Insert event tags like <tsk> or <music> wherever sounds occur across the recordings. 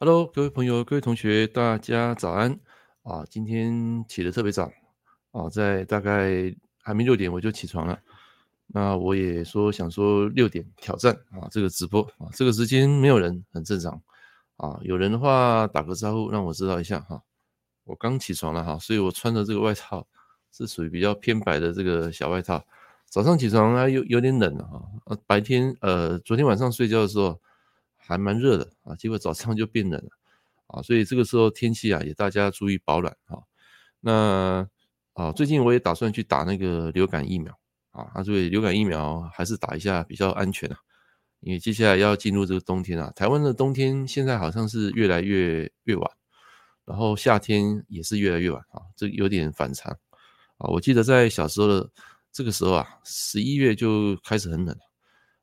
Hello，各位朋友、各位同学，大家早安啊！今天起得特别早啊，在大概还没六点我就起床了。那我也说想说六点挑战啊，这个直播啊，这个时间没有人很正常啊。有人的话打个招呼，让我知道一下哈。我刚起床了哈，所以我穿的这个外套是属于比较偏白的这个小外套。早上起床啊，有有点冷了哈。白天呃，昨天晚上睡觉的时候。还蛮热的啊，结果早上就变冷了啊，所以这个时候天气啊，也大家注意保暖啊。那啊，最近我也打算去打那个流感疫苗啊，啊所以流感疫苗还是打一下比较安全啊，因为接下来要进入这个冬天啊，台湾的冬天现在好像是越来越越晚，然后夏天也是越来越晚啊，这有点反常啊。我记得在小时候的这个时候啊，十一月就开始很冷。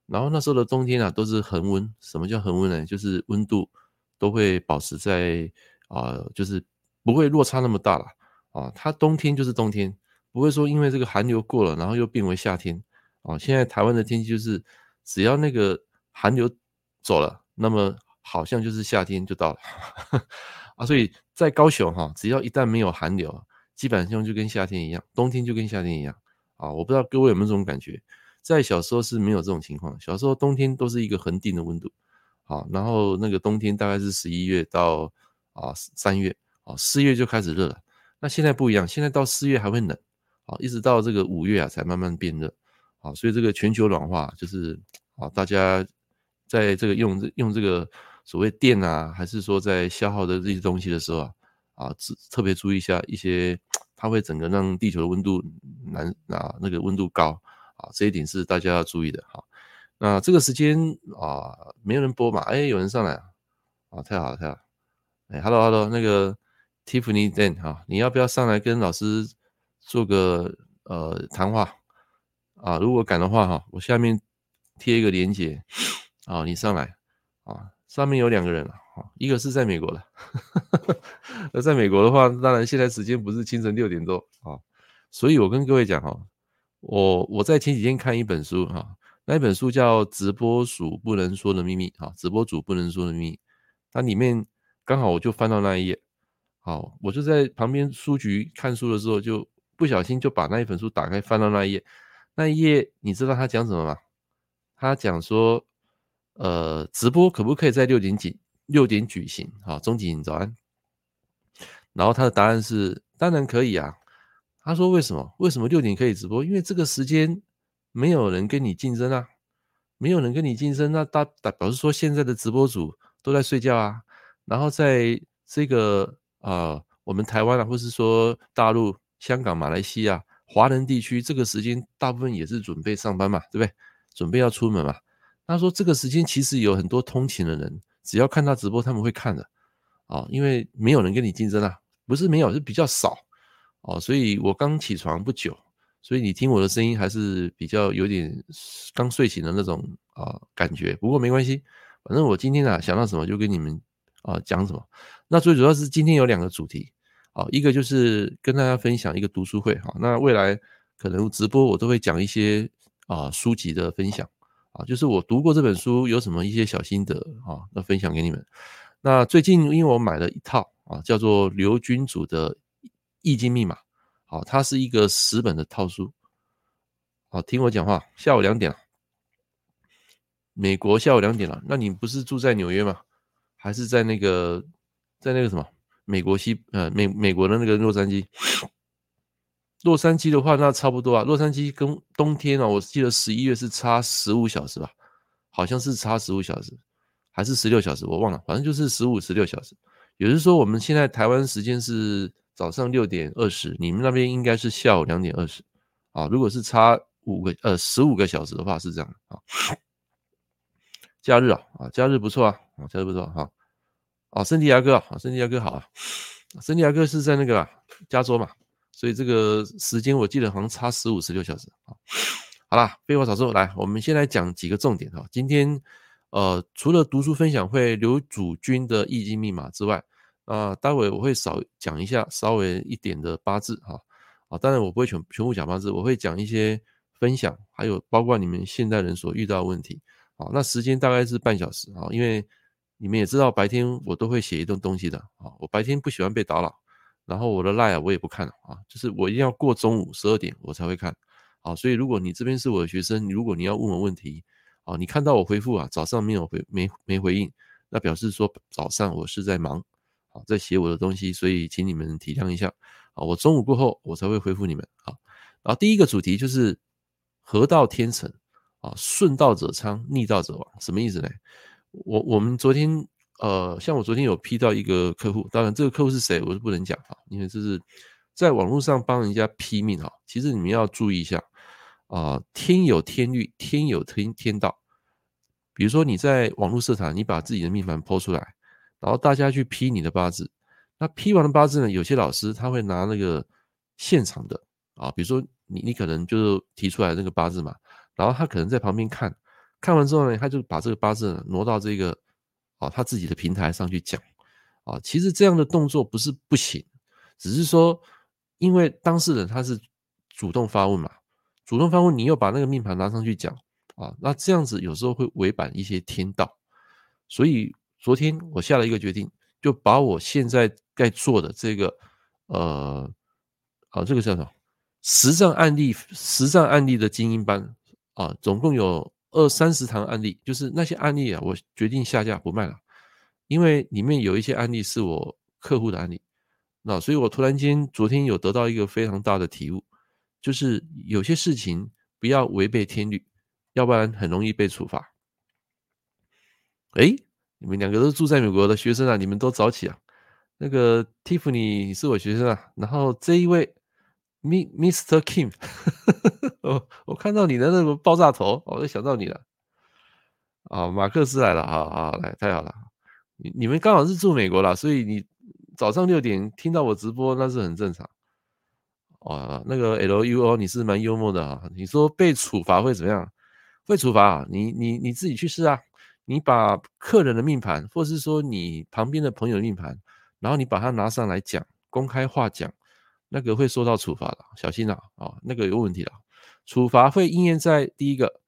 然后那时候的冬天啊，都是恒温。什么叫恒温呢？就是温度都会保持在啊、就是不会落差那么大了啊。它冬天就是冬天，不会说因为这个寒流过了，然后又变为夏天啊。现在台湾的天气就是，只要那个寒流走了，那么好像就是夏天就到了 <laughs> 啊。所以在高雄哈，只要一旦没有寒流，基本上就跟夏天一样，冬天就跟夏天一样啊。我不知道各位有没有这种感觉？在小时候是没有这种情况，小时候冬天都是一个恒定的温度，好，然后那个冬天大概是十一月到啊三月，啊四月就开始热了。那现在不一样，现在到四月还会冷，啊，一直到这个五月啊才慢慢变热，啊，所以这个全球暖化就是啊，大家在这个用这用这个所谓电啊，还是说在消耗的这些东西的时候啊，啊，特别注意一下一些，它会整个让地球的温度难啊那个温度高。啊，这一点是大家要注意的哈。那这个时间啊，没有人播嘛？哎，有人上来啊，太好了，太好了。哎，Hello Hello，那个 Tiffany Dan 哈，你要不要上来跟老师做个呃谈话啊？如果敢的话哈，我下面贴一个链接啊，你上来啊。上面有两个人啊，一个是在美国的，<laughs> 那在美国的话，当然现在时间不是清晨六点多啊，所以我跟各位讲哈。我我在前几天看一本书哈，那一本书叫《直播主不能说的秘密》哈，直播主不能说的秘密。它里面刚好我就翻到那一页，好，我就在旁边书局看书的时候，就不小心就把那一本书打开，翻到那一页。那一页你知道他讲什么吗？他讲说，呃，直播可不可以在六点几六点举行？好，终极早安。然后他的答案是，当然可以啊。他说：“为什么？为什么六点可以直播？因为这个时间没有人跟你竞争啊，没有人跟你竞争，那大大表示说现在的直播主都在睡觉啊。然后在这个啊、呃，我们台湾啊，或是说大陆、香港、马来西亚华人地区，这个时间大部分也是准备上班嘛，对不对？准备要出门嘛。他说这个时间其实有很多通勤的人，只要看他直播，他们会看的啊、哦，因为没有人跟你竞争啊，不是没有，是比较少。”哦，所以我刚起床不久，所以你听我的声音还是比较有点刚睡醒的那种啊、感觉。不过没关系，反正我今天啊想到什么就跟你们啊讲什么。那最主要是今天有两个主题啊，一个就是跟大家分享一个读书会哈。那未来可能直播我都会讲一些啊书籍的分享啊，就是我读过这本书有什么一些小心得啊，那分享给你们。那最近因为我买了一套啊，叫做刘君主的。易经密码，好，它是一个十本的套书。好，听我讲话。下午两点了，美国下午两点了。那你不是住在纽约吗？还是在那个，在那个什么美国西呃美美国的那个洛杉矶？洛杉矶的话，那差不多啊。洛杉矶跟冬天啊，我记得十一月是差十五小时吧，好像是差十五小时，还是十六小时，我忘了，反正就是十五十六小时。也就是说，我们现在台湾时间是。早上六点二十，你们那边应该是下午两点二十啊。如果是差五个呃十五个小时的话，是这样啊。假日啊啊，假日不错啊啊，假日不错哈啊。圣地亚哥啊，圣地亚哥好啊。圣地亚哥是在那个、加州嘛，所以这个时间我记得好像差十五十六小时啊。好啦，废话少说，来，我们先来讲几个重点哈。今天呃，除了读书分享会刘祖军的易经密码之外，啊、待会我会少讲一下稍微一点的八字哈，啊，当然我不会全全部讲八字，我会讲一些分享，还有包括你们现代人所遇到的问题，啊，那时间大概是半小时啊，因为你们也知道，白天我都会写一段东西的啊。我白天不喜欢被打扰，然后我的 LINE 我也不看啊，就是我一定要过中午十二点我才会看啊。所以如果你这边是我的学生，如果你要问我问题啊，你看到我回复啊，早上没有回没没回应，那表示说早上我是在忙啊，在写我的东西，所以请你们体谅一下啊。我中午过后我才会回复你们啊。然后第一个主题就是合道天成啊，顺道者昌，逆道者亡，什么意思呢？我我们昨天呃，像我昨天有批到一个客户，当然这个客户是谁，我是不能讲啊，因为这是在网络上帮人家批命哈。其实你们要注意一下啊，天有天律，天有天天道。比如说你在网络社团，你把自己的命盘抛出来，然后大家去批你的八字，那批完的八字呢，有些老师他会拿那个现场的啊，比如说你你可能就是提出来那个八字嘛，然后他可能在旁边看。看完之后呢，他就把这个八字挪到这个啊他自己的平台上去讲啊。其实这样的动作不是不行，只是说因为当事人他是主动发问嘛，主动发问，你又把那个命盘拿上去讲啊，那这样子有时候会违反一些天道。所以昨天我下了一个决定，就把我现在该做的这个呃啊这个叫什么实战案例实战案例的精英班啊，总共有。二三十堂案例，就是那些案例啊，我决定下架不卖了，因为里面有一些案例是我客户的案例，那所以我突然间昨天有得到一个非常大的体悟，就是有些事情不要违背天律，要不然很容易被处罚。诶，你们两个都住在美国的学生啊，你们都早起啊？那个 Tiffany 是我学生啊，然后这一位。<laughs> Mr. Kim，我我看到你的那个爆炸头，我就想到你了。啊，马克思来了，好好来，太好了。你你们刚好是住美国啦，所以你早上六点听到我直播，那是很正常。哦，那个 LUO 你是蛮幽默的啊。你说被处罚会怎么样？会处罚啊？你你你自己去试啊。你把客人的命盘，或是说你旁边的朋友命盘，然后你把它拿上来讲，公开话讲。那个会受到处罚的，小心啊！啊，那个有问题了。处罚会应验在第一个，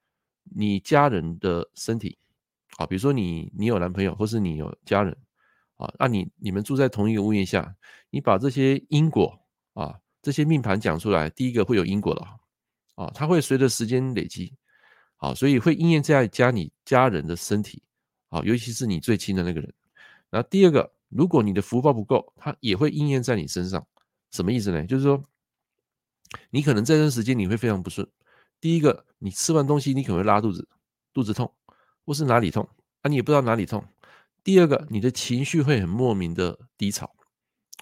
你家人的身体啊，比如说你你有男朋友，或是你有家人啊，那你你们住在同一个屋檐下，你把这些因果啊，这些命盘讲出来，第一个会有因果的啊，它会随着时间累积，好，所以会应验在家你家人的身体好，尤其是你最亲的那个人。然后第二个，如果你的福报不够，它也会应验在你身上。什么意思呢？就是说，你可能这段时间你会非常不顺。第一个，你吃完东西你可能会拉肚子，肚子痛，或是哪里痛啊，你也不知道哪里痛。第二个，你的情绪会很莫名的低潮。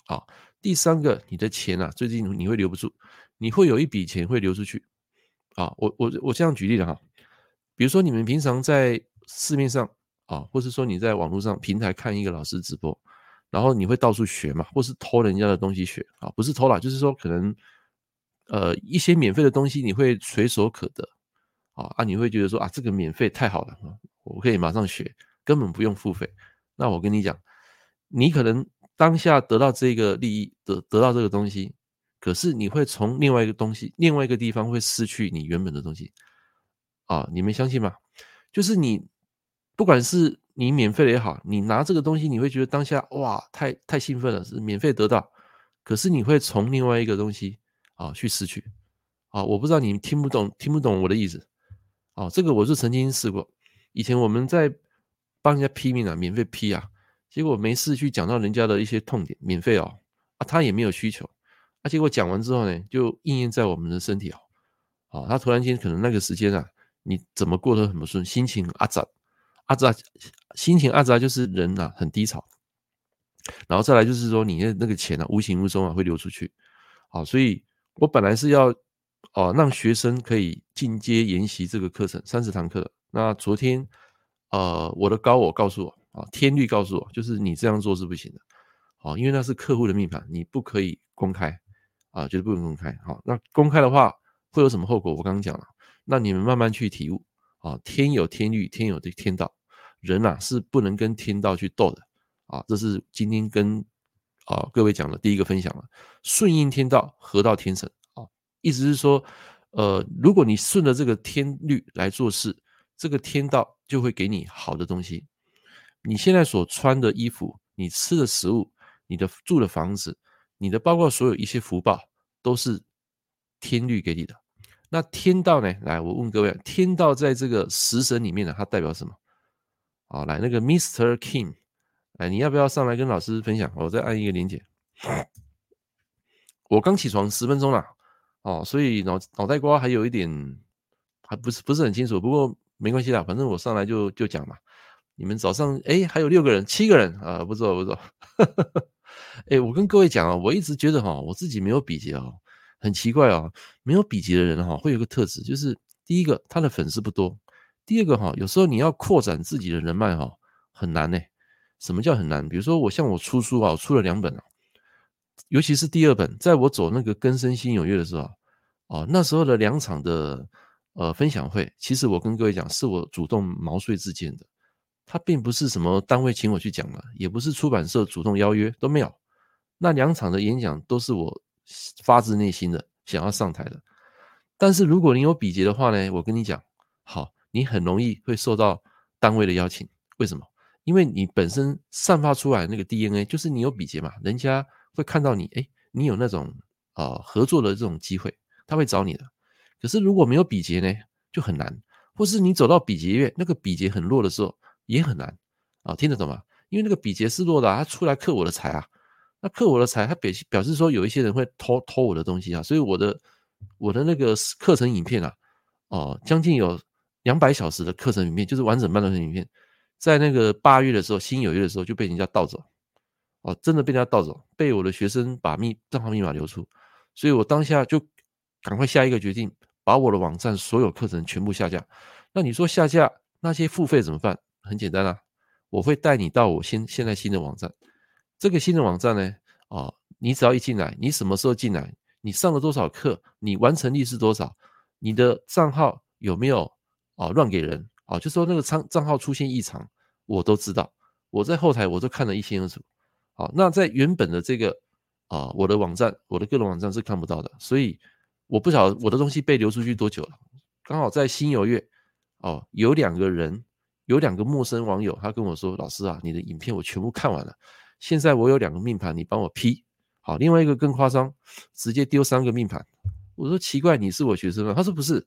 啊，第三个，你的钱啊，最近你会留不住，你会有一笔钱会流出去。啊，我我我这样举例的哈，比如说你们平常在市面上啊，或是说你在网络上平台看一个老师直播。然后你会到处学嘛，或是偷人家的东西学啊？不是偷啦，就是说可能，呃，一些免费的东西你会随手可得啊啊！你会觉得说啊，这个免费太好了，我可以马上学，根本不用付费。那我跟你讲，你可能当下得到这个利益，得得到这个东西，可是你会从另外一个东西，另外一个地方会失去你原本的东西啊！你们相信吗？就是你不管是。你免费的也好，你拿这个东西，你会觉得当下哇，太太兴奋了，是免费得到。可是你会从另外一个东西啊去失去啊，我不知道你听不懂听不懂我的意思啊。这个我是曾经试过，以前我们在帮人家批命啊，免费批啊，结果没事去讲到人家的一些痛点，免费哦啊，他也没有需求啊，结果讲完之后呢，就应验在我们的身体哦，啊，他突然间可能那个时间啊，你怎么过得很不顺，心情阿杂。阿杂，心情阿杂就是人呐、很低潮，然后再来就是说你的那个钱啊无形无踪啊会流出去，好，所以我本来是要哦让学生可以进阶研习这个课程三十堂课，那昨天呃我的高我告诉我啊天律告诉我就是你这样做是不行的，好，因为那是客户的命盘，你不可以公开啊，绝对不能公开，好，那公开的话会有什么后果？我刚刚讲了，那你们慢慢去体悟。啊，天有天律，天有的天道，人呐、啊、是不能跟天道去斗的啊！这是今天跟啊各位讲的第一个分享了，顺应天道，合道天成啊，意思是说，呃，如果你顺着这个天律来做事，这个天道就会给你好的东西。你现在所穿的衣服、你吃的食物、你的住的房子、你的包括所有一些福报，都是天律给你的。那天道呢？来，我问各位，天道在这个食神里面呢，它代表什么？好，来那个 Mr. King，哎，你要不要上来跟老师分享？我再按一个连接。我刚起床十分钟了，哦，所以脑脑袋瓜还有一点，还不是不是很清楚。不过没关系啦，反正我上来就就讲嘛。你们早上哎，还有六个人，七个人啊，不错不错。<laughs> 哎，我跟各位讲啊，我一直觉得哈，我自己没有比劫哦，很奇怪啊，没有比劫的人哈，会有个特质，就是第一个他的粉丝不多，第二个哈，有时候你要扩展自己的人脉哈，很难呢。什么叫很难？比如说我像我出书啊，我出了两本啊。尤其是第二本，在我走那个更生新有约的时候，哦，那时候的两场的呃分享会，其实我跟各位讲，是我主动毛遂自荐的，他并不是什么单位请我去讲的，也不是出版社主动邀约，都没有。那两场的演讲都是我发自内心的想要上台的。但是如果你有比劫的话呢，我跟你讲，好，你很容易会受到单位的邀请。为什么？因为你本身散发出来那个 DNA 就是你有比劫嘛，人家。会看到你，哎，你有那种、呃、合作的这种机会，他会找你的。可是如果没有比劫呢，就很难。或是你走到比劫月，那个比劫很弱的时候，也很难啊。听得懂吗？因为那个比劫是弱的、他出来克我的财啊。那克我的财，他表表示说有一些人会偷偷我的东西啊。所以我的我的那个课程影片啊，哦、将近有两百小时的课程影片，就是完整版的影片，在那个八月的时候，新有约的时候就被人家盗走。哦，真的被人家盗走，被我的学生把密账号密码流出，所以我当下就赶快下一个决定，把我的网站所有课程全部下架。那你说下架那些付费怎么办？很简单啊，我会带你到我现现在新的网站。这个新的网站呢，哦，你只要一进来，你什么时候进来，你上了多少课，你完成率是多少，你的账号有没有哦乱给人哦，就说那个账账号出现异常，我都知道，我在后台我都看得一清二楚。好，那在原本的这个啊、我的网站，我的个人网站是看不到的，所以我不晓得我的东西被流出去多久了。刚好在新有月哦，有两个人，有两个陌生网友，他跟我说：“老师啊，你的影片我全部看完了，现在我有两个命盘，你帮我批。”好，另外一个更夸张，直接丢三个命盘。我说奇怪，你是我学生吗？他说不是，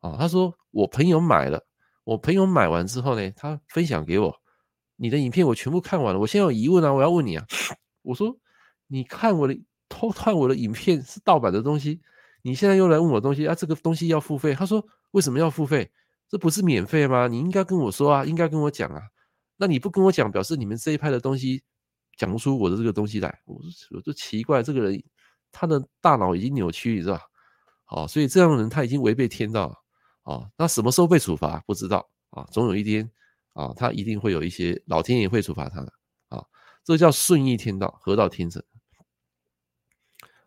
啊、他说我朋友买了，我朋友买完之后呢，他分享给我。你的影片我全部看完了，我现在有疑问啊，我要问你啊。我说，你看我的偷看我的影片是盗版的东西，你现在又来问我东西啊？这个东西要付费？他说为什么要付费？这不是免费吗？你应该跟我说啊，应该跟我讲啊。那你不跟我讲，表示你们这一派的东西讲不出我的这个东西来。我说我就奇怪，这个人他的大脑已经扭曲，你知道吧？好，所以这样的人他已经违背天道了。啊，那什么时候被处罚？不知道啊，总有一天。啊，他一定会有一些老天爷会处罚他的啊，这叫顺应天道，合道天成。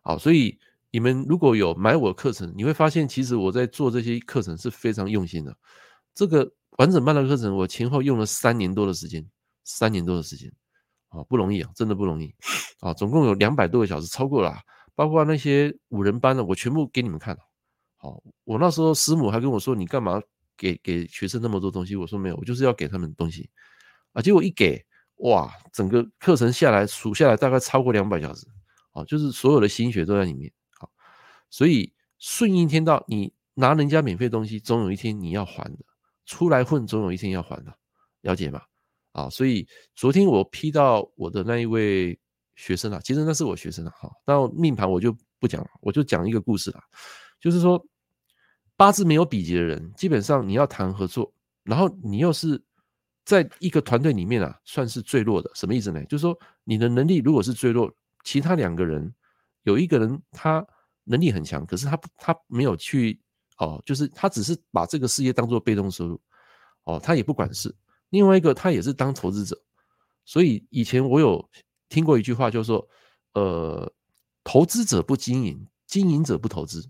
好，所以你们如果有买我课程，你会发现其实我在做这些课程是非常用心的。这个完整版的课程，我前后用了三年多的时间，三年多的时间啊，不容易啊，真的不容易啊，总共有两百多个小时，超过了，包括那些五人班的，我全部给你们看。好，我那时候师母还跟我说：“你干嘛？”给给学生那么多东西，我说没有，我就是要给他们东西啊。结果一给，哇，整个课程下来数下来大概超过两百小时，啊，就是所有的心血都在里面。好，所以顺应天道，你拿人家免费东西，总有一天你要还的。出来混，总有一天要还的，了解吗？啊，所以昨天我批到我的那一位学生啊，其实那是我学生啊，哈，到命盘我就不讲了，我就讲一个故事啦，就是说。八字没有比劫的人，基本上你要谈合作，然后你又是在一个团队里面啊，算是最弱的。什么意思呢？就是说你的能力如果是最弱，其他两个人有一个人他能力很强，可是他他没有去哦，就是他只是把这个事业当做被动收入哦，他也不管事。另外一个他也是当投资者，所以以前我有听过一句话，就是说呃，投资者不经营，经营者不投资。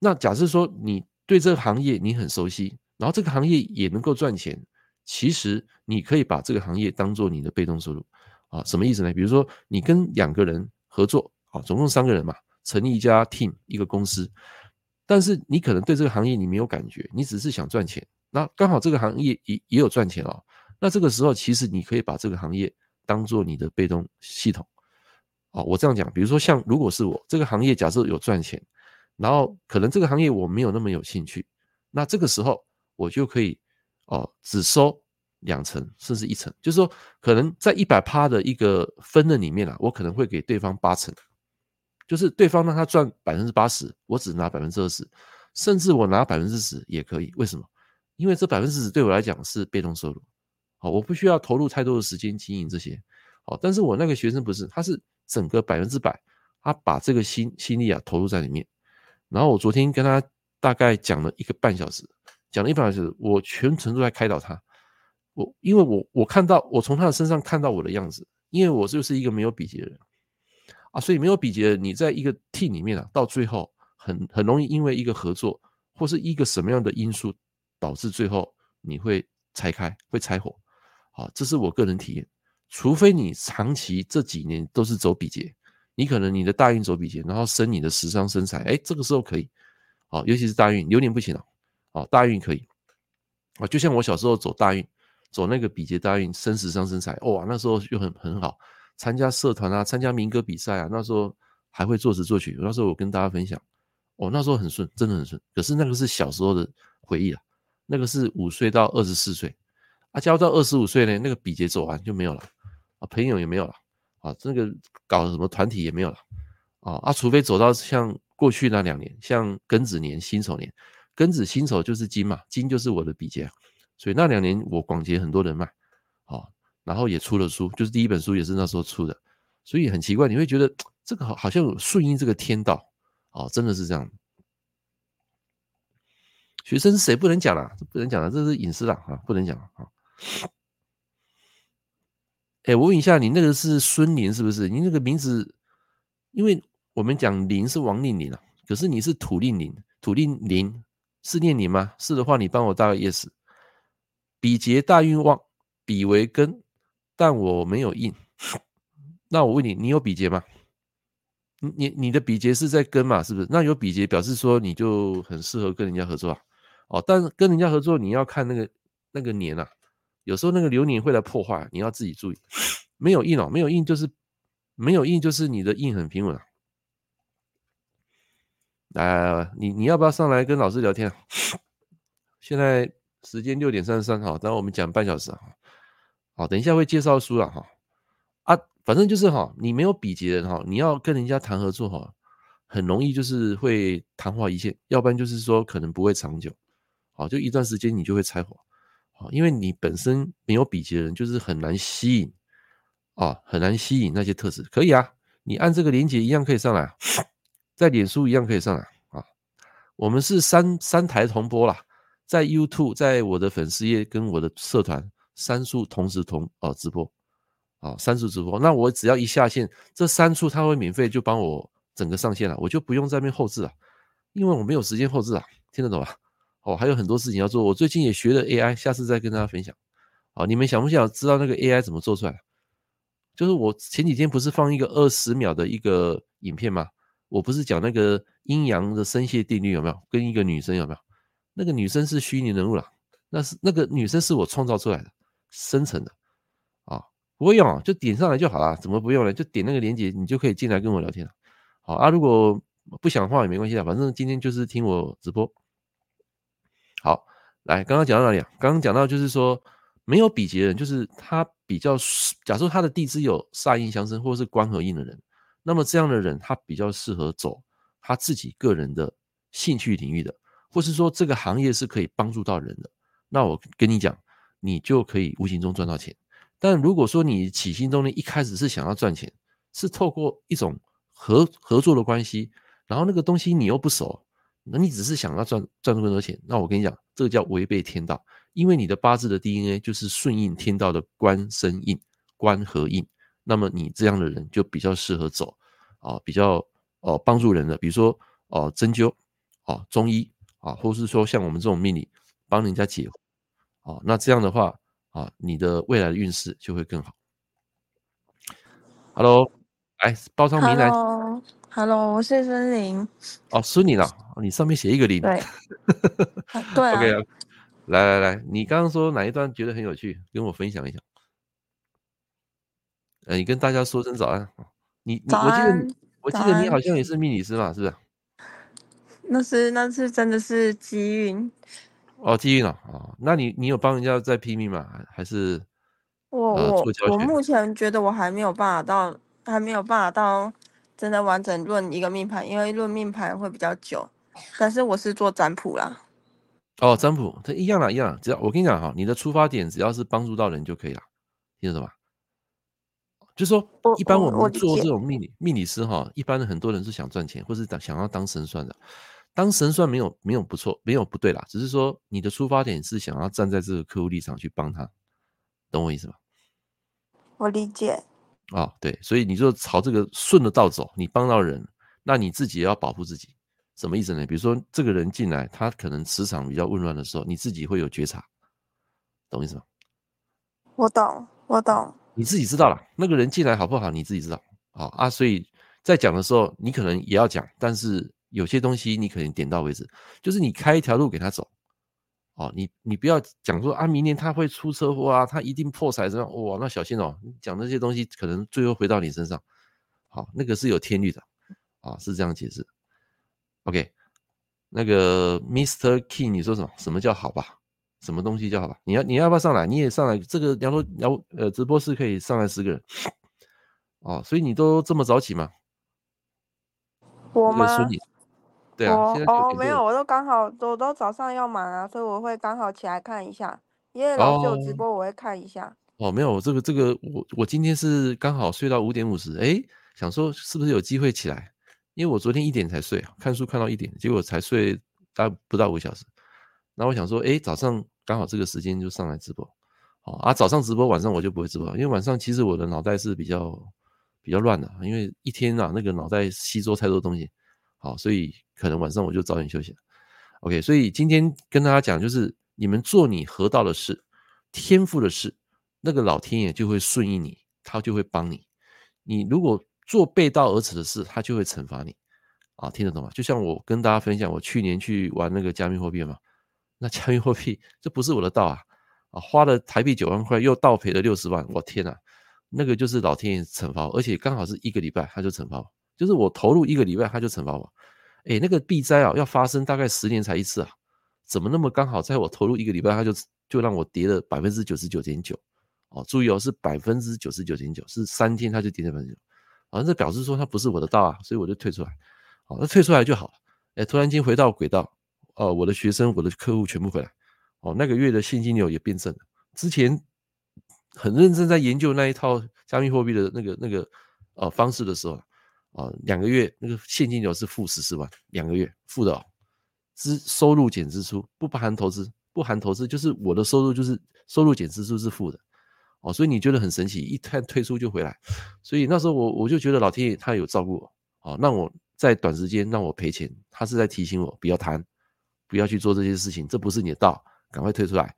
那假设说你对这个行业你很熟悉，然后这个行业也能够赚钱，其实你可以把这个行业当做你的被动收入啊？什么意思呢？比如说你跟两个人合作啊，总共三个人嘛，成立一家 team 一个公司，但是你可能对这个行业你没有感觉，你只是想赚钱，那刚好这个行业也也有赚钱哦，那这个时候其实你可以把这个行业当做你的被动系统。哦，我这样讲，比如说像如果是我这个行业假设有赚钱，然后可能这个行业我没有那么有兴趣，那这个时候我就可以哦只收两成甚至一成，就是说可能在一百趴的一个分润里面啊，我可能会给对方八成，就是对方让他赚百分之八十，我只拿百分之二十，甚至我拿百分之十也可以。为什么？因为这百分之十对我来讲是被动收入，好，我不需要投入太多的时间经营这些，好，但是我那个学生不是，他是。整个百分之百，他把这个心心力啊投入在里面。然后我昨天跟他大概讲了一个半小时，讲了一半小时，我全程都在开导他。我因为我我看到我从他的身上看到我的样子，因为我就是一个没有比劫的人啊，所以没有比劫的你在一个 team 里面啊，到最后很很容易因为一个合作或是一个什么样的因素导致最后你会拆开，会拆伙。好，这是我个人体验。除非你长期这几年都是走比劫，你可能你的大运走比劫，然后生你的食伤生财，哎，这个时候可以，哦，尤其是大运，流年不行了，哦，大运可以，啊，就像我小时候走大运，走那个比劫大运，生食伤生财，哇，那时候就很很好，参加社团啊，参加民歌比赛啊，那时候还会作词作曲，那时候我跟大家分享，哦，那时候很顺，真的很顺，可是那个是小时候的回忆了，那个是五岁到二十四岁，啊，交到二十五岁呢，那个比劫走完就没有了。啊，朋友也没有了，啊，这个搞什么团体也没有了，啊啊，除非走到像过去那两年，像庚子年、辛丑年，庚子辛丑就是金嘛，金就是我的比劫，所以那两年我广结很多人脉，啊，然后也出了书，就是第一本书也是那时候出的，所以很奇怪，你会觉得 <tsk> 这个好好像顺应这个天道，哦，真的是这样。学生是谁不能讲了，不能讲了，这是隐私了啊，不能讲啊。哎，我问一下，你那个是孙林是不是？你那个名字，因为我们讲林是王令林啊，可是你是土令林，土令林是念林吗？是的话，你帮我打个 yes。比劫大运旺，比为根，但我没有印。那我问你，你有比劫吗？你你你的比劫是在根嘛？是不是？那有比劫表示说你就很适合跟人家合作啊。哦，但是跟人家合作你要看那个那个年啊。有时候那个流年会来破坏，你要自己注意。没有印哦，没有印就是没有印，就是你的印很平稳啊。来来来，你你要不要上来跟老师聊天啊？现在时间六点三十三，哈，等我们讲半小时啊。好，等一下会介绍书了哈。啊，反正就是哈，你没有比劫的哈，你要跟人家谈合作哈，很容易就是会昙花一现，要不然就是说可能不会长久。就一段时间你就会拆伙。因为你本身没有比劫的人，就是很难吸引啊，很难吸引那些特质。可以啊，你按这个连接一样可以上来，在脸书一样可以上来啊。我们是三三台同播啦，在 YouTube，在我的粉丝页跟我的社团三处同时同哦直播啊，三处直播。那我只要一下线，这三处他会免费就帮我整个上线了，我就不用在那边后置了，因为我没有时间后置啊，听得懂吧？哦，还有很多事情要做。我最近也学了 AI，下次再跟大家分享。好，你们想不想知道那个 AI 怎么做出来？就是我前几天不是放一个二十秒的一个影片吗？我不是讲那个阴阳的生泄定律有没有？跟一个女生有没有？那个女生是虚拟人物了，那是那个女生是我创造出来的，生成的。啊，不会用，就点上来就好了。怎么不用呢？就点那个链接，你就可以进来跟我聊天了。好啊，如果不想的话也没关系的，反正今天就是听我直播。好，来，刚刚讲到哪里啊？刚刚讲到就是说，没有比劫的人，就是他比较，假设他的地支有煞印相生，或者是官合印的人，那么这样的人，他比较适合走他自己个人的兴趣领域的，或是说这个行业是可以帮助到人的。那我跟你讲，你就可以无形中赚到钱。但如果说你起心动念一开始是想要赚钱，是透过一种合合作的关系，然后那个东西你又不熟。那你只是想要赚赚更多钱，那我跟你讲，这个叫违背天道，因为你的八字的 DNA 就是顺应天道的官身印、官合印，那么你这样的人就比较适合走啊，比较哦帮助人的，比如说哦针灸啊、中医啊，或是说像我们这种命理帮人家解啊，那这样的话啊，你的未来的运势就会更好。Hello，来包昌明来。我是孙林。哦，孙林啊，你上面写一个林。对，<laughs> 对啊。OK 啊，来来来，你刚刚说哪一段觉得很有趣，跟我分享一下。呃，你跟大家说声早安。你你我记得我记得你好像也是命理师嘛，是不是？那是那是真的是机运。哦，机运啊，哦，那你你有帮人家在批命吗？还是我、呃、我我目前觉得我还没有办法到，还没有办法到真的完整论一个命盘，因为论命盘会比较久。但是我是做占卜啦。哦，占卜它一样啦，一样。只要我跟你讲哈，你的出发点只要是帮助到人就可以了，听得懂吗？就是说，一般我们做这种命理命理师哈，一般的很多人是想赚钱，或是想要当神算的。当神算没有没有不错，没有不对啦，只是说你的出发点是想要站在这个客户立场去帮他，懂我意思吗？我理解。哦，对，所以你就朝这个顺的道走，你帮到人，那你自己也要保护自己。什么意思呢？比如说这个人进来，他可能磁场比较混乱的时候，你自己会有觉察，懂意思吗？我懂，我懂。你自己知道了，那个人进来好不好？你自己知道。好啊，所以在讲的时候，你可能也要讲，但是有些东西你可能点到为止，就是你开一条路给他走。哦，你你不要讲说啊，明年他会出车祸啊，他一定破财怎么样？哇，那小心哦，你讲那些东西可能最后回到你身上。好，那个是有天律的。啊，是这样解释。OK，那个 Mr. King，你说什么？什么叫好吧？什么东西叫好吧？你要你要不要上来？你也上来。这个聊说聊呃，直播室可以上来十个人。哦，所以你都这么早起吗？我吗？那个、对啊。我哦，没有，我都刚好，我都早上要忙啊，所以我会刚好起来看一下。因为老师有直播，我会看一下。哦，哦没有，这个这个，我我今天是刚好睡到五点五十，哎，想说是不是有机会起来？因为我昨天一点才睡，看书看到一点，结果才睡大概不到五个小时。那我想说，哎，早上刚好这个时间就上来直播，好啊，早上直播，晚上我就不会直播，因为晚上其实我的脑袋是比较比较乱的，因为一天啊那个脑袋吸收太多东西，好，所以可能晚上我就早点休息了。OK，所以今天跟大家讲，就是你们做你合道的事，天赋的事，那个老天爷就会顺应你，他就会帮你。你如果做背道而驰的事，他就会惩罚你，啊，听得懂吗？就像我跟大家分享，我去年去玩那个加密货币嘛，那加密货币这不是我的道啊，啊，花了台币九万块，又倒赔了六十万，我天哪，那个就是老天爷惩罚我，而且刚好是一个礼拜他就惩罚我，就是我投入一个礼拜他就惩罚我，诶，那个币灾啊要发生大概十年才一次啊，怎么那么刚好在我投入一个礼拜他就就让我跌了百分之九十九点九，哦，注意哦，是百分之九十九点九，是三天他就跌了百分之九。好像这表示说他不是我的道啊，所以我就退出来。好，那退出来就好了。哎，突然间回到轨道，哦，我的学生、我的客户全部回来。哦，那个月的现金流也变正了。之前很认真在研究那一套加密货币的那个那个呃方式的时候，啊，两个月那个现金流是负十四万，两个月负的哦。支收入减支出，不含投资，不含投资就是我的收入就是收入减支出是负的。哦，所以你觉得很神奇，一旦退出就回来，所以那时候我我就觉得老天爷他有照顾我，哦，让我在短时间让我赔钱，他是在提醒我不要贪，不要去做这些事情，这不是你的道，赶快退出来，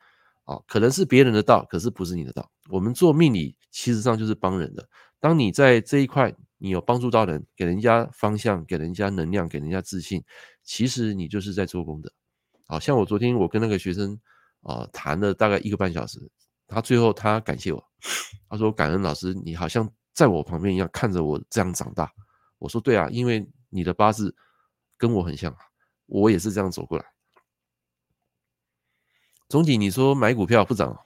哦，可能是别人的道，可是不是你的道。我们做命理，其实上就是帮人的。当你在这一块你有帮助到人，给人家方向，给人家能量，给人家自信，其实你就是在做功德。好像我昨天我跟那个学生啊谈了大概一个半小时。他最后他感谢我，他说感恩老师，你好像在我旁边一样看着我这样长大。我说对啊，因为你的八字跟我很像，我也是这样走过来。总体你说买股票不涨，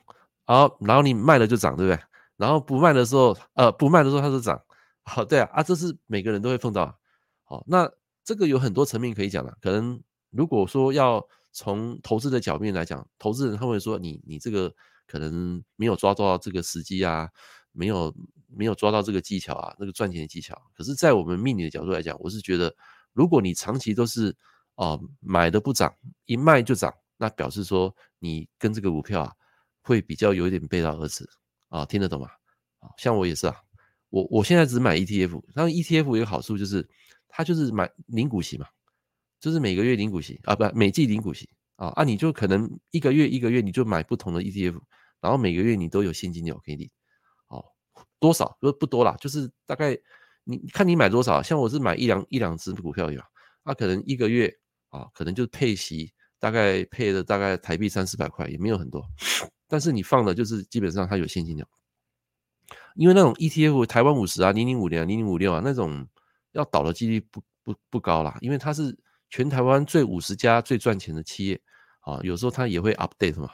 好，然后你卖了就涨，对不对？然后不卖的时候，呃，不卖的时候它就涨。好，对啊，啊，这是每个人都会碰到。好，那这个有很多层面可以讲了。可能如果说要从投资的角面来讲，投资人他会说你你这个。可能没有抓到这个时机啊，没有没有抓到这个技巧啊，那个赚钱的技巧。可是，在我们命理的角度来讲，我是觉得，如果你长期都是哦、买的不涨，一卖就涨，那表示说你跟这个股票啊会比较有一点背道而驰啊，听得懂吗？啊，像我也是啊，我我现在只买 ETF，然后 ETF 有一个好处就是它就是买领股息嘛，就是每个月领股息啊，不每季领股息。啊啊！你就可能一个月一个月你就买不同的 ETF，然后每个月你都有现金流给你。哦，多少？不不多啦，就是大概你看你买多少。像我是买一两一两只股票有，那可能一个月啊，可能就配息大概配的大概台币三四百块，也没有很多。<coughs> 但是你放的就是基本上它有现金流，因为那种 ETF 台湾五十啊、零零五零啊、零零五六啊那种要倒的几率不不不高啦，因为它是全台湾最五十家最赚钱的企业啊，有时候它也会 update 嘛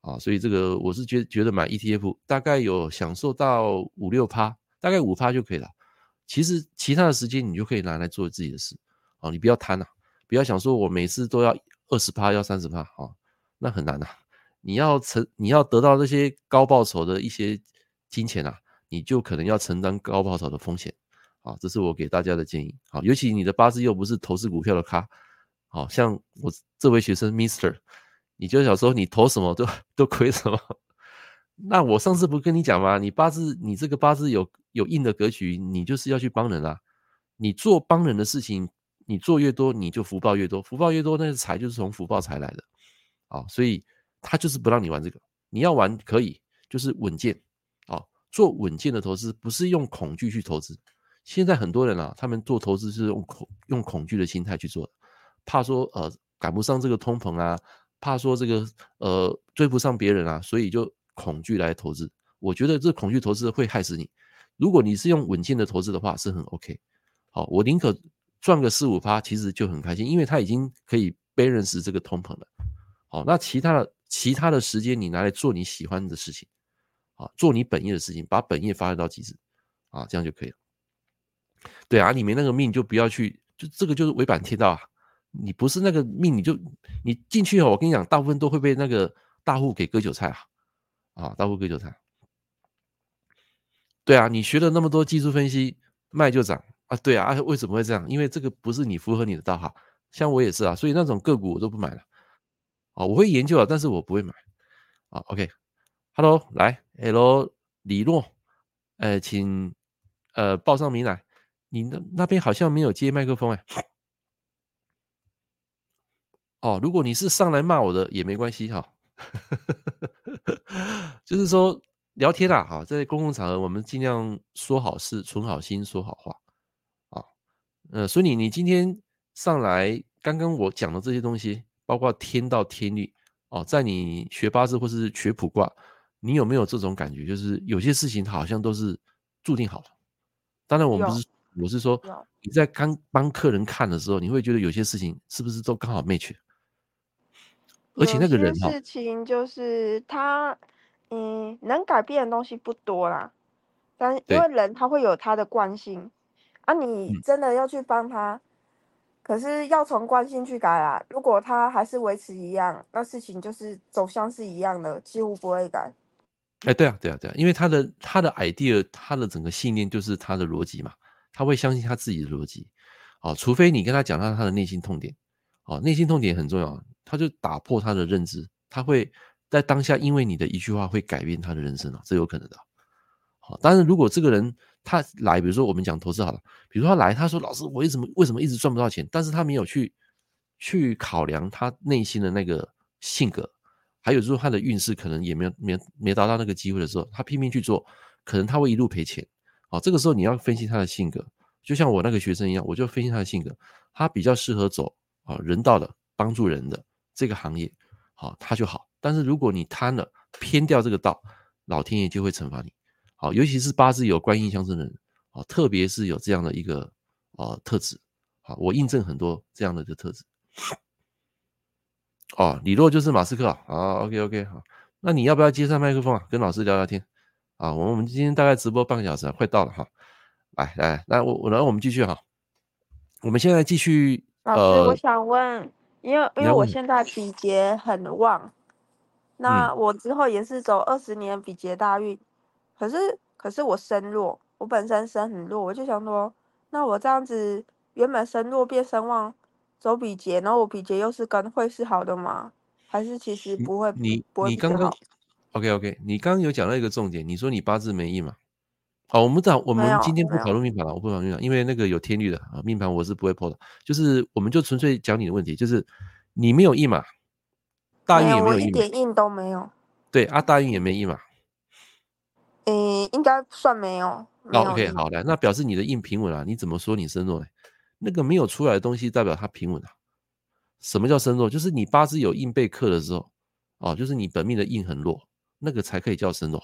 啊，所以这个我是觉得觉得买 ETF 大概有享受到五六趴，大概五趴就可以了。其实其他的时间你就可以拿来做自己的事啊，你不要贪呐，不要想说我每次都要二十趴要三十趴啊，那很难呐。你要成你要得到这些高报酬的一些金钱啊，你就可能要承担高报酬的风险啊，这是我给大家的建议啊。尤其你的八字又不是投资股票的咖，好像我这位学生 Mister，你就想说你投什么都都亏什么。那我上次不跟你讲吗？你八字，你这个八字有有硬的格局，你就是要去帮人啊。你做帮人的事情，你做越多，你就福报越多，福报越多，那个财就是从福报财来的啊。所以他就是不让你玩这个，你要玩可以，就是稳健，做稳健的投资，不是用恐惧去投资。现在很多人啊，他们做投资是用恐用恐惧的心态去做的，怕说呃赶不上这个通膨啊，怕说这个呃追不上别人啊，所以就。恐惧来投资，我觉得这恐惧投资会害死你。如果你是用稳健的投资的话，是很 OK。好，我宁可赚个四五趴，其实就很开心，因为它已经可以 balance 这个通膨了。好，那其他的其他的时间你拿来做你喜欢的事情，啊，做你本业的事情，把本业发挥到极致，啊，这样就可以了。对啊，你没那个命就不要去，就这个就是违反天道啊。你不是那个命，你就你进去后，我跟你讲，大部分都会被那个大户给割韭菜啊。啊，大户割韭菜。对啊，你学了那么多技术分析，卖就涨啊。对啊，为什么会这样？因为这个不是你符合你的道哈。像我也是啊，所以那种个股我都不买了。啊，我会研究啊，但是我不会买。啊，OK、okay、来，Hello，李诺，呃，请呃报上名来。你那那边好像没有接麦克风哎。哦，如果你是上来骂我的也没关系哈。<laughs> 就是说聊天啊，哈，在公共场合我们尽量说好事，存好心，说好话啊。呃，所以你你今天上来，刚刚我讲的这些东西，包括天道天律哦，在你学八字或是学卜卦，你有没有这种感觉？就是有些事情好像都是注定好的。当然，我们不是，我是说你在刚帮客人看的时候，你会觉得有些事情是不是都刚好 match？而且那个人事情就是他，嗯，能改变的东西不多啦。但因为人他会有他的惯性，啊，你真的要去帮他，嗯、可是要从惯性去改啊。如果他还是维持一样，那事情就是走向是一样的，几乎不会改。哎，对啊，对啊，对啊，因为他的他的 idea，他的整个信念就是他的逻辑嘛，他会相信他自己的逻辑。哦，除非你跟他讲到他的内心痛点，哦，内心痛点很重要。他就打破他的认知，他会在当下因为你的一句话会改变他的人生啊，这有可能的。好，当然如果这个人他来，比如说我们讲投资好了，比如他来，他说老师，我为什么为什么一直赚不到钱？但是他没有去去考量他内心的那个性格，还有就是他的运势可能也没有没没达到那个机会的时候，他拼命去做，可能他会一路赔钱。好，这个时候你要分析他的性格，就像我那个学生一样，我就分析他的性格，他比较适合走啊人道的，帮助人的。这个行业，好，他就好。但是如果你贪了，偏掉这个道，老天爷就会惩罚你。好，尤其是八字有官印相生的人，哦，特别是有这样的一个呃特质，好，我印证很多这样的一个特质。哦，李洛就是马斯克啊，好，OK OK，好，那你要不要接上麦克风啊，跟老师聊聊天？啊，我们我们今天大概直播半个小时，快到了哈。来来那，我我然后我们继续哈，我们现在继续。老师，呃、我想问。因为因为我现在比劫很旺，那我之后也是走二十年比劫大运，可是可是我身弱，我本身身很弱，我就想说，那我这样子原本身弱变身旺，走比劫，然后我比劫又是跟会是好的吗？还是其实不会？你你刚刚，OK OK，你刚刚有讲到一个重点，你说你八字没印嘛？好，我们讲，我们今天不讨论命盘了，我不讨论命盘，因为那个有天律的啊，命盘我是不会破的。就是，我们就纯粹讲你的问题，就是你没有印嘛，大运也没有印，一点印都没有。对啊，大运也没印嘛。嗯，应该算没有。没有 OK，好的，那表示你的印平稳啊。你怎么说你身弱呢？那个没有出来的东西代表它平稳啊。什么叫身弱？就是你八字有印被克的时候，哦，就是你本命的印很弱，那个才可以叫身弱。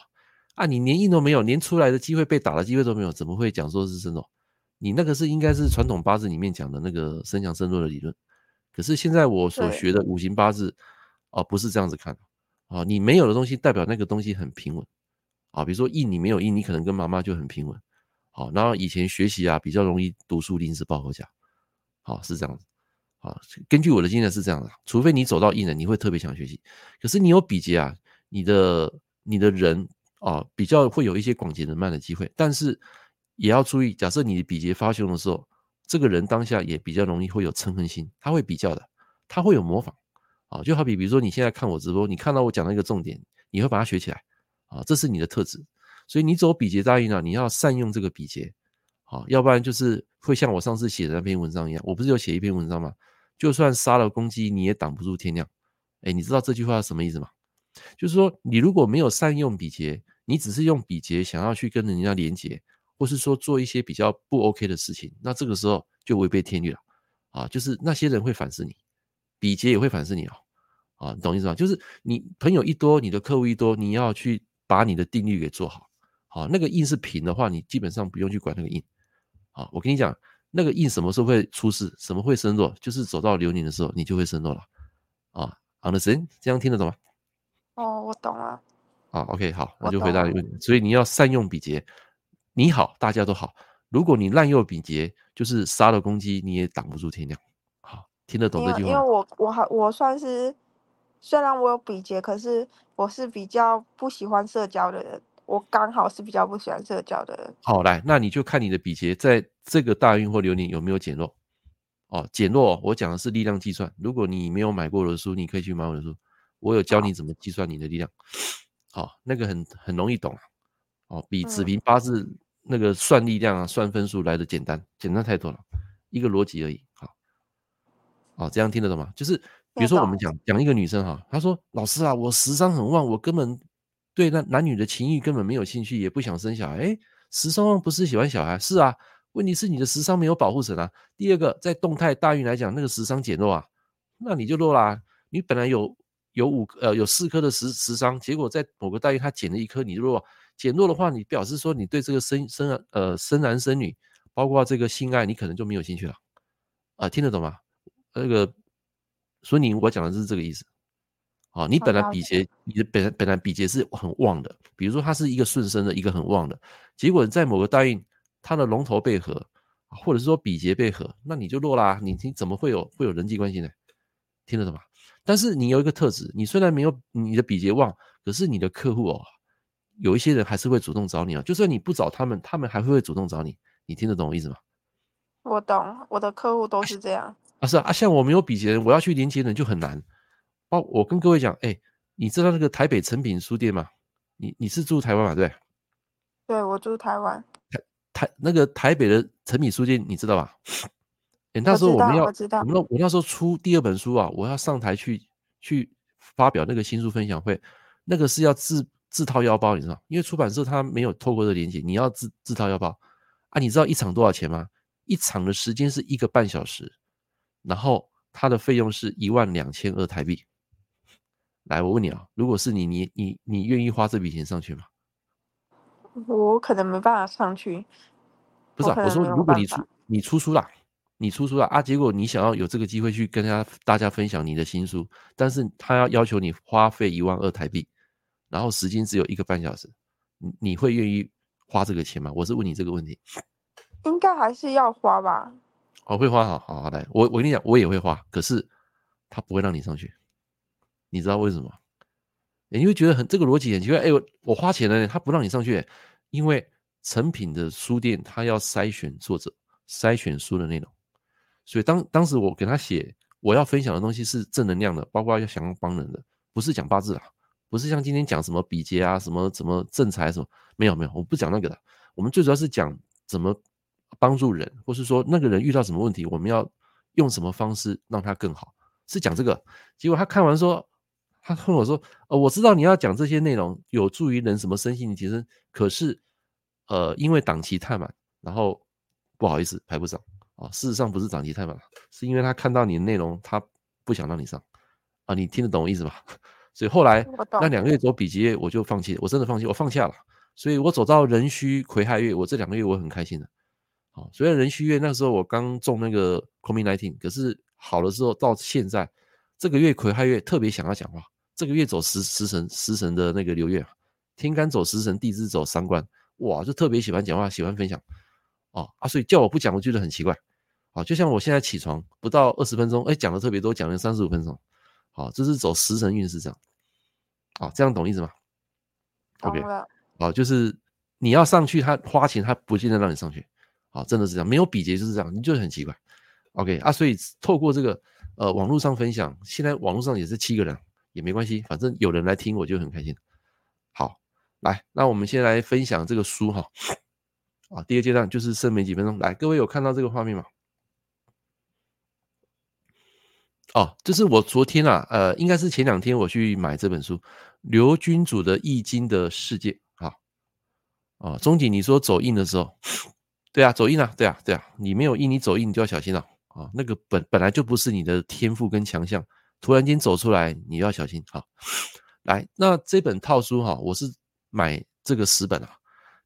啊，你连印都没有，连出来的机会被打的机会都没有，怎么会讲说是身弱？你那个是应该是传统八字里面讲的那个身强身弱的理论。可是现在我所学的五行八字，哦，不是这样子看啊，你没有的东西代表那个东西很平稳啊，比如说印你没有印，你可能跟妈妈就很平稳。好，然后以前学习啊比较容易读书临时抱佛脚，好是这样子。啊，根据我的经验是这样的，除非你走到艺人，你会特别想学习。可是你有比劫啊，你的你的人啊，比较会有一些广结人脉的机会。但是也要注意，假设你的比劫发凶的时候，这个人当下也比较容易会有嗔恨心，他会比较的，他会有模仿。啊，就好比比如说你现在看我直播，你看到我讲的一个重点，你会把它学起来。啊，这是你的特质。所以你走比劫大运啊，你要善用这个比劫。啊，要不然就是会像我上次写的那篇文章一样，我不是有写一篇文章吗？就算杀了公鸡，你也挡不住天亮。哎，你知道这句话什么意思吗？就是说，你如果没有善用比劫，你只是用比劫想要去跟人家连结，或是说做一些比较不 OK 的事情，那这个时候就违背天律了啊！就是那些人会反噬你，比劫也会反噬你哦。啊，你懂意思吗？就是你朋友一多，你的客户一多，你要去把你的定律给做好。好，那个印是平的话，你基本上不用去管那个印。好，我跟你讲。那个印什么时候会出事？什么会生弱？就是走到流年的时候，你就会生弱了啊。Understand？这样听得懂吗？哦，我懂了。啊，OK，好，我就回答你问题。所以你要善用比劫，你好，大家都好。如果你滥用比劫，就是杀了公鸡，你也挡不住天亮。好，听得懂这句话？因为我我还我算是，虽然我有比劫，可是我是比较不喜欢社交的人。我刚好是比较不喜欢社交的人。好，来，那你就看你的比劫在这个大运或流年有没有减弱。哦，减弱，我讲的是力量计算。如果你没有买过我的书，你可以去买我的书，我有教你怎么计算你的力量。好，那个很很容易懂。哦，比子平八字那个算力量啊、算分数来的简单，简单太多了，一个逻辑而已。好，哦，这样听得懂吗？就是比如说我们讲讲一个女生哈，她说老师啊，我食伤很旺，我根本。对那男女的情欲根本没有兴趣，也不想生小孩。哎，食伤不是喜欢小孩，是啊。问题是你的食伤没有保护神啊。第二个，在动态大运来讲，那个食伤减弱啊，那你就弱啦、你本来有有五呃有四颗的食食伤，结果在某个大运它减了一颗，你弱。减弱的话，你表示说你对这个生生呃生男生女，包括这个性爱，你可能就没有兴趣了。啊，听得懂吗？那个，所以你我讲的是这个意思。啊，你本来比劫，你的本来本来比劫是很旺的，比如说它是一个顺生的，一个很旺的，结果在某个大运，它的龙头被合，或者是说比劫被合，那你就弱啦，你你怎么会有会有人际关系呢？听得懂吗？但是你有一个特质，你虽然没有你的比劫旺，可是你的客户哦，有一些人还是会主动找你啊，就算你不找他们，他们还会会主动找你，你听得懂我意思吗？我懂，我的客户都是这样。啊，啊是啊，啊，像我没有比劫，我要去连接人就很难。哦，我跟各位讲，哎、欸，你知道那个台北诚品书店吗？你你是住台湾吧？对，对我住台湾。台台那个台北的诚品书店，你知道吧？哎、欸，那时候我们要，我，我们我那时候出第二本书啊，我要上台去去发表那个新书分享会，那个是要自自掏腰包，你知道？因为出版社他没有透过这个连接，你要自自掏腰包啊。你知道一场多少钱吗？一场的时间是一个半小时，然后它的费用是一万两千二台币。来，我问你啊，如果是你，你你你愿意花这笔钱上去吗？我可能没办法上去。不是啊，我说如果你出你出书了，你出书了啊，结果你想要有这个机会去跟大家大家分享你的新书，但是他要要求你花费一万二台币，然后时间只有一个半小时，你你会愿意花这个钱吗？我是问你这个问题。应该还是要花吧。我会花，好好好来，我我跟你讲，我也会花，可是他不会让你上去。你知道为什么？你会觉得很这个逻辑很奇怪。哎，我我花钱了，他不让你上去，因为成品的书店他要筛选作者，筛选书的内容。所以当当时我给他写，我要分享的东西是正能量的，包括要想要帮人的，不是讲八字啊，不是像今天讲什么比劫啊，什么什么正财什么，没有没有，我不讲那个的。我们最主要是讲怎么帮助人，或是说那个人遇到什么问题，我们要用什么方式让他更好，是讲这个。结果他看完说。他跟我说：“呃，我知道你要讲这些内容有助于人什么身心的提升，可是，呃，因为档期太满，然后不好意思排不上啊。事实上不是档期太满，是因为他看到你的内容，他不想让你上啊，你听得懂我意思吗？<laughs> 所以后来那两个月走比劫月，我就放弃了，我真的放弃，我放下了。所以我走到壬戌癸亥月，我这两个月我很开心的。好，虽然壬戌月那时候我刚中那个 COVID-19，可是好了之后到现在这个月癸亥月特别想要讲话。这个月走食食神食神的那个流月，天干走食神，地支走三官，哇，就特别喜欢讲话，喜欢分享。哦啊，所以叫我不讲，我觉得很奇怪。啊，就像我现在起床不到二十分钟，哎，讲的特别多，讲了三十五分钟。好，这是走食神运势这样。好，这样懂意思吗？OK，好，就是你要上去，他花钱，他不见得让你上去。好，真的是这样，没有比劫就是这样，你就很奇怪。OK 啊，所以透过这个呃网络上分享，现在网络上也是七个人也没关系，反正有人来听我就很开心。好，来，那我们先来分享这个书哈。啊，第二阶段就是剩没几分钟，来，各位有看到这个画面吗？哦，这是我昨天啊，呃，应该是前两天我去买这本书，刘君主的《易经的世界》啊，啊，钟景，你说走印的时候，对啊，走印啊，对啊，对啊，你没有印，你走印你就要小心了啊，那个本本来就不是你的天赋跟强项，突然间走出来，你要小心啊。来，那这本套书哈，我是买这个十本啊，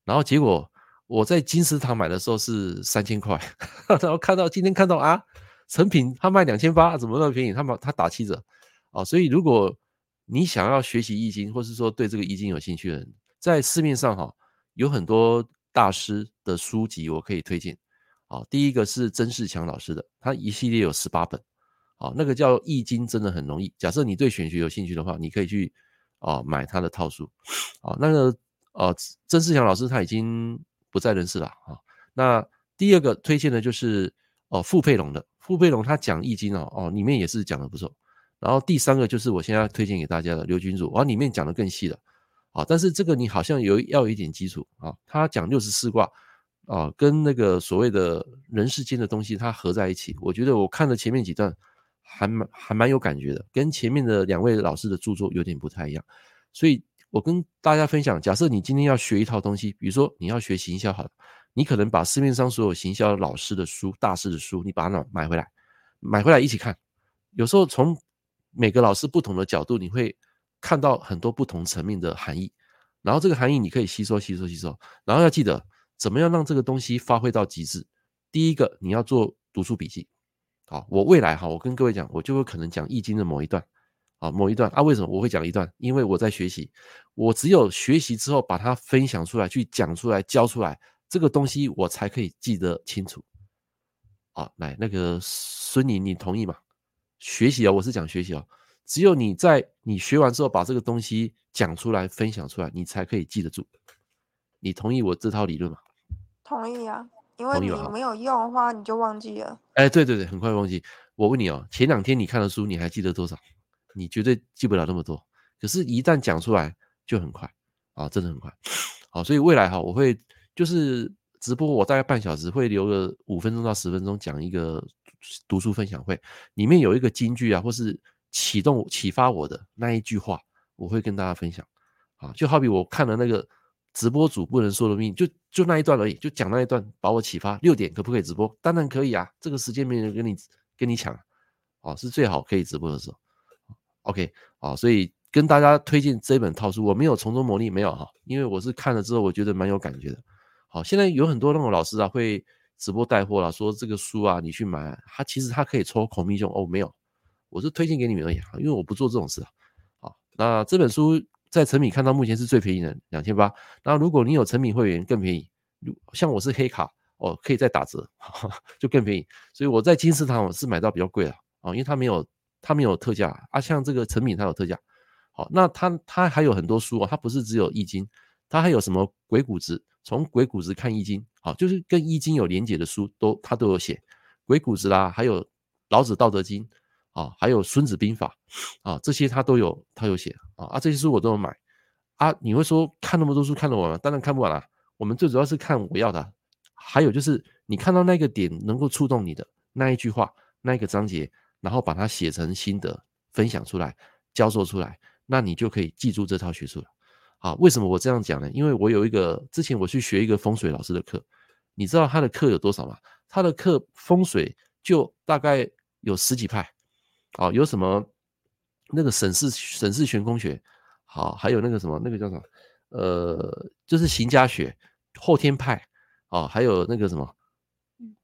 然后结果我在金石堂买的时候是三千块，然后看到今天看到啊。成品他卖两千八，怎么那么便宜？他把他打七折啊！所以如果你想要学习易经，或是说对这个易经有兴趣的人，在市面上哈有很多大师的书籍，我可以推荐啊。第一个是曾仕强老师的，他一系列有十八本啊，那个叫《易经》，真的很容易。假设你对玄学有兴趣的话，你可以去啊买他的套书啊。那个呃，曾仕强老师他已经不在人世了啊。那第二个推荐的就是哦傅佩龙的。傅佩龙他讲易经哦哦，里面也是讲的不错。然后第三个就是我现在推荐给大家的刘君祖，哇，里面讲的更细了啊。但是这个你好像有要有一点基础啊。他讲六十四卦啊，跟那个所谓的人世间的东西，它合在一起。我觉得我看了前面几段还蛮还蛮有感觉的，跟前面的两位老师的著作有点不太一样。所以我跟大家分享，假设你今天要学一套东西，比如说你要学行销好了。你可能把市面上所有行销老师的书、大师的书，你把它买回来，买回来一起看。有时候从每个老师不同的角度，你会看到很多不同层面的含义。然后这个含义你可以吸收、吸收、吸收。然后要记得怎么样让这个东西发挥到极致。第一个，你要做读书笔记。好，我未来哈，我跟各位讲，我就有可能讲易经的某一段，啊，某一段啊。为什么我会讲一段？因为我在学习，我只有学习之后把它分享出来，去讲出来，教出来。这个东西我才可以记得清楚，啊，来，那个孙妮，你同意吗？学习啊，我是讲学习啊，只有你在你学完之后把这个东西讲出来、分享出来，你才可以记得住。你同意我这套理论吗？同意啊，因为你没有用的话，你就忘记了。哎，对对对，很快忘记。我问你哦，前两天你看的书，你还记得多少？你绝对记不了那么多。可是，一旦讲出来，就很快啊，真的很快。好，所以未来哈，我会。就是直播，我大概半小时会留个五分钟到十分钟讲一个读书分享会，里面有一个金句啊，或是启动启发我的那一句话，我会跟大家分享啊。就好比我看了那个直播主不能说的秘密，就就那一段而已，就讲那一段把我启发。六点可不可以直播？当然可以啊，这个时间没人跟你跟你抢啊，是最好可以直播的时候。OK 啊，所以跟大家推荐这本套书，我没有从中牟利，没有哈，因为我是看了之后我觉得蛮有感觉的。好，现在有很多那种老师啊，会直播带货啦，说这个书啊，你去买，他其实他可以抽 commission 哦，没有，我是推荐给你们而已，因为我不做这种事啊。好，那这本书在诚品看到目前是最便宜的，两千八。那如果你有诚品会员更便宜，像我是黑卡哦，可以再打折，<laughs> 就更便宜。所以我在金石堂我是买到比较贵的啊，因为它没有它没有特价啊，像这个诚品它有特价。好，那它它还有很多书啊，它不是只有易经，它还有什么鬼谷子。从鬼谷子看易经，好，就是跟易经有连结的书，都他都有写。鬼谷子啦，还有老子道德经，啊，还有孙子兵法，啊，这些他都有，他有写啊，啊，这些书我都有买。啊，你会说看那么多书看得完吗？当然看不完啦。我们最主要是看我要的，还有就是你看到那个点能够触动你的那一句话，那一个章节，然后把它写成心得分享出来，教授出来，那你就可以记住这套学术了。啊，为什么我这样讲呢？因为我有一个之前我去学一个风水老师的课，你知道他的课有多少吗？他的课风水就大概有十几派，啊，有什么那个沈氏沈氏悬空学，好，还有那个什么那个叫什么，呃，就是行家学、后天派，啊，还有那个什么，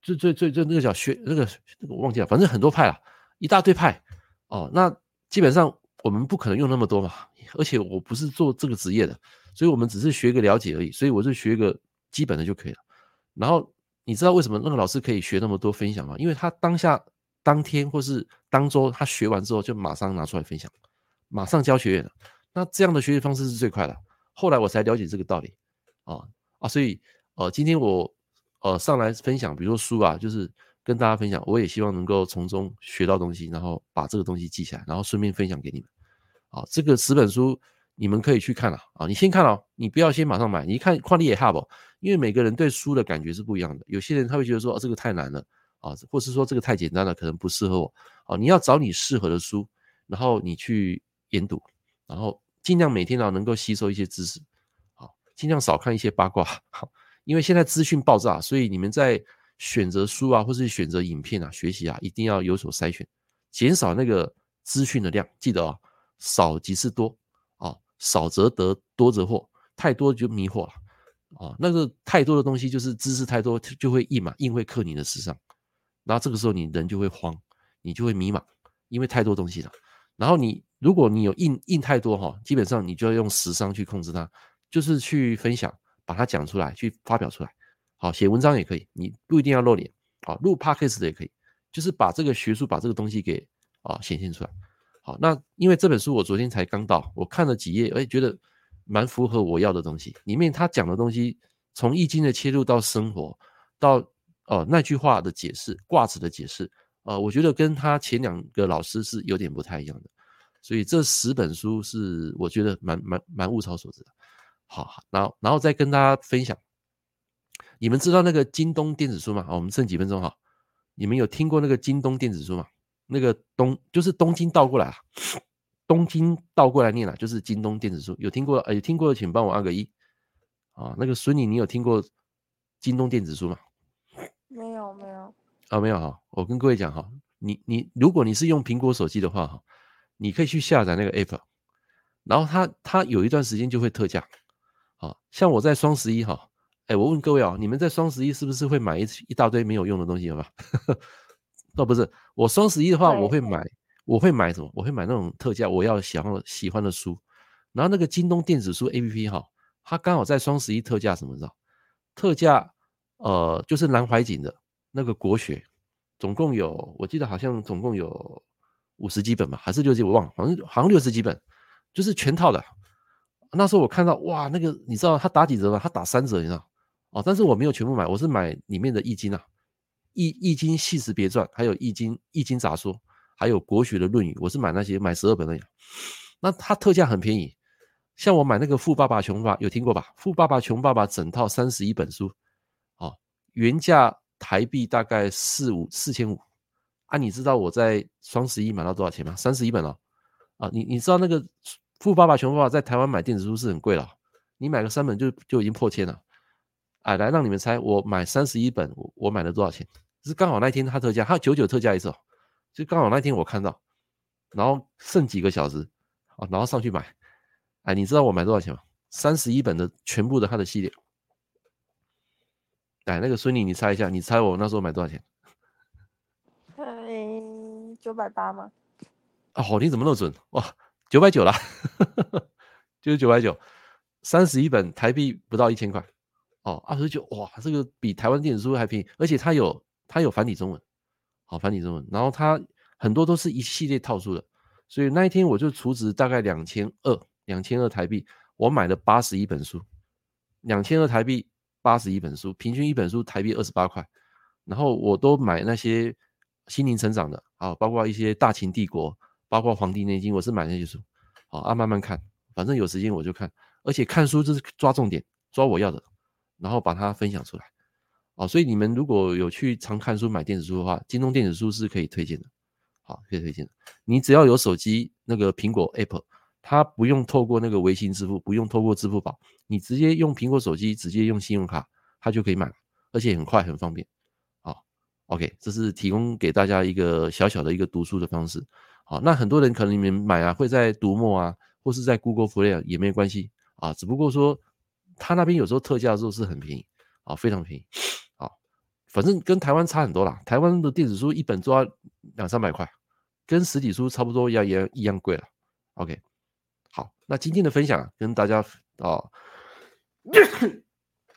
最最最最那个叫学那个那个我忘记了，反正很多派啊，一大堆派，哦，那基本上我们不可能用那么多嘛，而且我不是做这个职业的，所以我们只是学个了解而已，所以我就学个基本的就可以了，然后。你知道为什么那个老师可以学那么多分享吗？因为他当下、当天或是当周，他学完之后就马上拿出来分享，马上教学员了。那这样的学习方式是最快的。后来我才了解这个道理啊啊！所以呃，今天我呃上来分享，比如说书啊，就是跟大家分享，我也希望能够从中学到东西，然后把这个东西记下来，然后顺便分享给你们。啊，这个十本书。你们可以去看了啊！你先看哦，你不要先马上买。你看旷力也哈不，因为每个人对书的感觉是不一样的。有些人他会觉得说，哦，这个太难了啊，或是说这个太简单了，可能不适合我。啊，你要找你适合的书，然后你去研读，然后尽量每天呢能够吸收一些知识，好，尽量少看一些八卦。好，因为现在资讯爆炸，所以你们在选择书啊，或是选择影片啊，学习啊，一定要有所筛选，减少那个资讯的量。记得啊，少即是多。啊少则得，多则惑，太多就迷惑了啊！那个太多的东西就是知识太多，就会印嘛，硬会刻你的时尚，然后这个时候你人就会慌，你就会迷茫，因为太多东西了。然后你如果你有印印太多哈，基本上你就要用时尚去控制它，就是去分享，把它讲出来，去发表出来。好，写文章也可以，你不一定要露脸好，录 podcast 的也可以，就是把这个学术，把这个东西给啊显现出来。好，那因为这本书我昨天才刚到，我看了几页，哎，觉得蛮符合我要的东西。里面他讲的东西，从易经的切入到生活，到呃那句话的解释、卦辞的解释，呃，我觉得跟他前两个老师是有点不太一样的。所以这十本书是我觉得蛮蛮蛮物超所值的。好，然后然后再跟大家分享，你们知道那个京东电子书吗？我们剩几分钟哈，你们有听过那个京东电子书吗？那个东就是东京倒过来啊，东京倒过来念啊，就是京东电子书，有听过？有听过的请帮我按个一啊。那个孙女，你有听过京东电子书吗？没有，没有啊，没有哈。我跟各位讲哈，你你如果你是用苹果手机的话哈，你可以去下载那个 app，然后它它有一段时间就会特价。啊，像我在双十一哈，哎，我问各位啊，你们在双十一是不是会买一一大堆没有用的东西，好吧？哦，不是，我双十一的话，我会买，我会买什么？我会买那种特价，我要喜欢喜欢的书。然后那个京东电子书 APP 哈，它刚好在双十一特价什么？知道？特价，呃，就是南怀瑾的那个国学，总共有，我记得好像总共有五十几本吧，还是六十几？我忘了，好像好像六十几本，就是全套的。那时候我看到，哇，那个你知道他打几折吗？他打三折，你知道？哦，但是我没有全部买，我是买里面的易经啊。易易经细词别传，还有易经易经杂说，还有国学的论语，我是买那些买十二本的。那它特价很便宜，像我买那个富爸爸穷爸爸，有听过吧？富爸爸穷爸爸整套三十一本书，原价台币大概四五四千五。啊，你知道我在双十一买到多少钱吗？三十一本哦。啊，你你知道那个富爸爸穷爸爸在台湾买电子书是很贵了，你买个三本就就已经破千了。哎，来让你们猜，我买三十一本，我我买了多少钱？是刚好那天它特价，它九九特价一次哦，就刚好那天我看到，然后剩几个小时，啊，然后上去买。哎，你知道我买多少钱吗？三十一本的全部的它的系列。哎，那个孙女，你猜一下，你猜我那时候买多少钱？<laughs> 嗯，九百八吗？啊，好，你怎么那么准？哇，九百九啦，<laughs> 就是九百九，三十一本台币不到一千块。哦，二十九哇，这个比台湾电子书还便宜，而且它有它有繁体中文，好繁体中文，然后它很多都是一系列套书的，所以那一天我就储值大概两千二，两千二台币，我买了八十一本书，两千二台币八十一本书，平均一本书台币二十八块，然后我都买那些心灵成长的，啊，包括一些大秦帝国，包括黄帝内经，我是买那些书，好啊，慢慢看，反正有时间我就看，而且看书就是抓重点，抓我要的。然后把它分享出来，哦，所以你们如果有去常看书、买电子书的话，京东电子书是可以推荐的，好，可以推荐的。你只要有手机那个苹果 Apple 它不用透过那个微信支付，不用透过支付宝，你直接用苹果手机，直接用信用卡，它就可以买，而且很快很方便。好，OK，这是提供给大家一个小小的一个读书的方式。好，那很多人可能你们买啊，会在读墨啊，或是在 Google Play 啊，也没关系啊。只不过说，他那边有时候特价的时候是很便宜啊，非常便宜啊。反正跟台湾差很多啦，台湾的电子书一本都要两三百块，跟实体书差不多一样也一样贵了。OK，那今天的分享跟大家啊。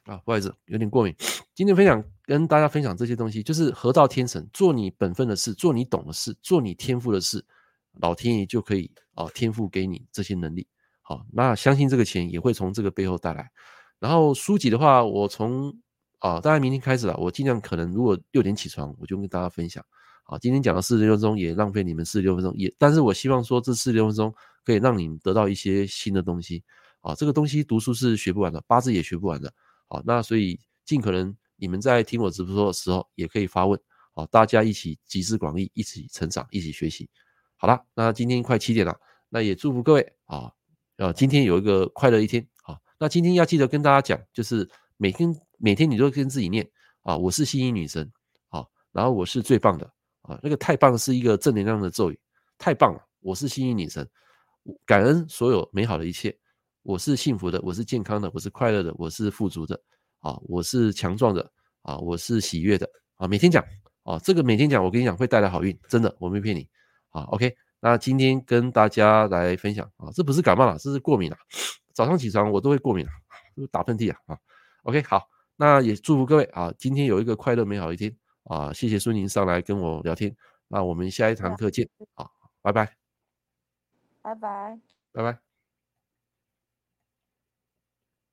啊，不好意思，有点过敏。今天分享跟大家分享这些东西，就是合道天成，做你本分的事，做你懂的事，做你天赋的事，老天爷就可以啊，天赋给你这些能力。好，那相信这个钱也会从这个背后带来。然后书籍的话，我从啊，大概明天开始了，我尽量可能如果六点起床，我就跟大家分享。好，今天讲了四十六分钟，也浪费你们四十六分钟，也，但是我希望说这四十六分钟可以让你得到一些新的东西。啊，这个东西读书是学不完的，八字也学不完的。好，那所以尽可能你们在听我直播的时候，也可以发问，好，大家一起集思广益，一起成长，一起学习。好了，那今天快七点了，那也祝福各位啊，呃，今天有一个快乐一天啊。那今天要记得跟大家讲，就是每天每天你都跟自己念啊，我是幸运女神，啊，然后我是最棒的啊，那个太棒是一个正能量的咒语，太棒了，我是幸运女神，感恩所有美好的一切。我是幸福的，我是健康的，我是快乐的，我是富足的，啊，我是强壮的，啊，我是喜悦的，啊，每天讲，啊，这个每天讲，我跟你讲会带来好运，真的，我没骗你，啊，OK，那今天跟大家来分享，啊，这不是感冒了，这是过敏了，早上起床我都会过敏了，打喷嚏啊，啊，OK，好，那也祝福各位啊，今天有一个快乐美好的一天，啊，谢谢孙宁上来跟我聊天，那我们下一堂课见，啊，拜拜，拜拜，拜拜。